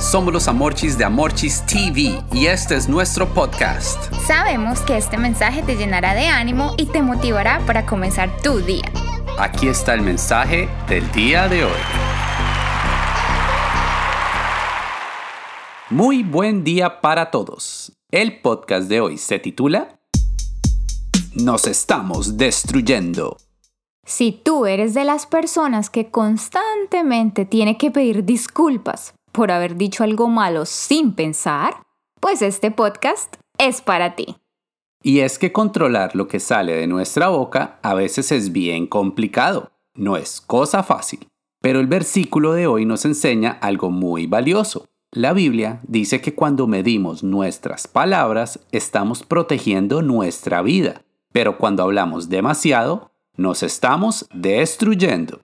Somos los Amorchis de Amorchis TV y este es nuestro podcast. Sabemos que este mensaje te llenará de ánimo y te motivará para comenzar tu día. Aquí está el mensaje del día de hoy. Muy buen día para todos. El podcast de hoy se titula Nos estamos destruyendo. Si tú eres de las personas que constantemente tiene que pedir disculpas por haber dicho algo malo sin pensar, pues este podcast es para ti. Y es que controlar lo que sale de nuestra boca a veces es bien complicado, no es cosa fácil. Pero el versículo de hoy nos enseña algo muy valioso. La Biblia dice que cuando medimos nuestras palabras estamos protegiendo nuestra vida, pero cuando hablamos demasiado nos estamos destruyendo.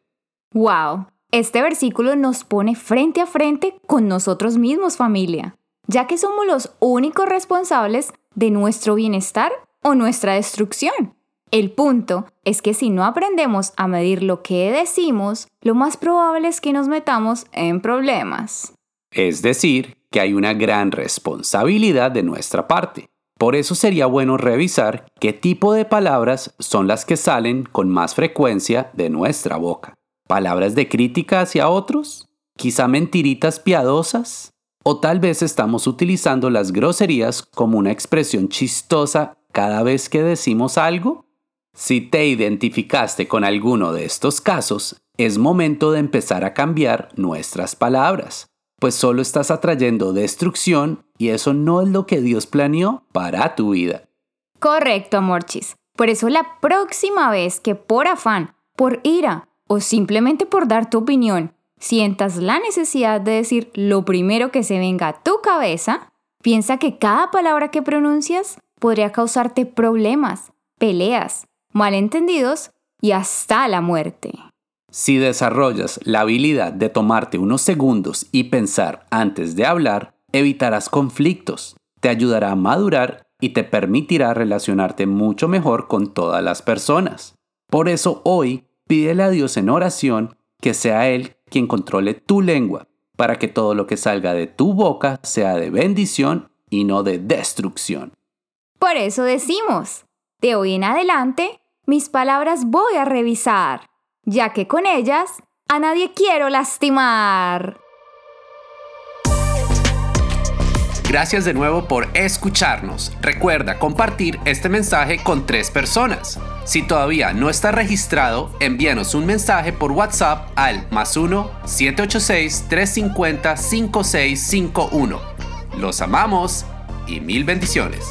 ¡Wow! Este versículo nos pone frente a frente con nosotros mismos familia, ya que somos los únicos responsables de nuestro bienestar o nuestra destrucción. El punto es que si no aprendemos a medir lo que decimos, lo más probable es que nos metamos en problemas. Es decir, que hay una gran responsabilidad de nuestra parte. Por eso sería bueno revisar qué tipo de palabras son las que salen con más frecuencia de nuestra boca. ¿Palabras de crítica hacia otros? ¿Quizá mentiritas piadosas? ¿O tal vez estamos utilizando las groserías como una expresión chistosa cada vez que decimos algo? Si te identificaste con alguno de estos casos, es momento de empezar a cambiar nuestras palabras pues solo estás atrayendo destrucción y eso no es lo que Dios planeó para tu vida. Correcto, Morchis. Por eso la próxima vez que por afán, por ira o simplemente por dar tu opinión, sientas la necesidad de decir lo primero que se venga a tu cabeza, piensa que cada palabra que pronuncias podría causarte problemas, peleas, malentendidos y hasta la muerte. Si desarrollas la habilidad de tomarte unos segundos y pensar antes de hablar, evitarás conflictos, te ayudará a madurar y te permitirá relacionarte mucho mejor con todas las personas. Por eso hoy pídele a Dios en oración que sea Él quien controle tu lengua, para que todo lo que salga de tu boca sea de bendición y no de destrucción. Por eso decimos, de hoy en adelante, mis palabras voy a revisar ya que con ellas a nadie quiero lastimar. Gracias de nuevo por escucharnos. Recuerda compartir este mensaje con tres personas. Si todavía no está registrado, envíanos un mensaje por WhatsApp al más 1-786-350-5651. Los amamos y mil bendiciones.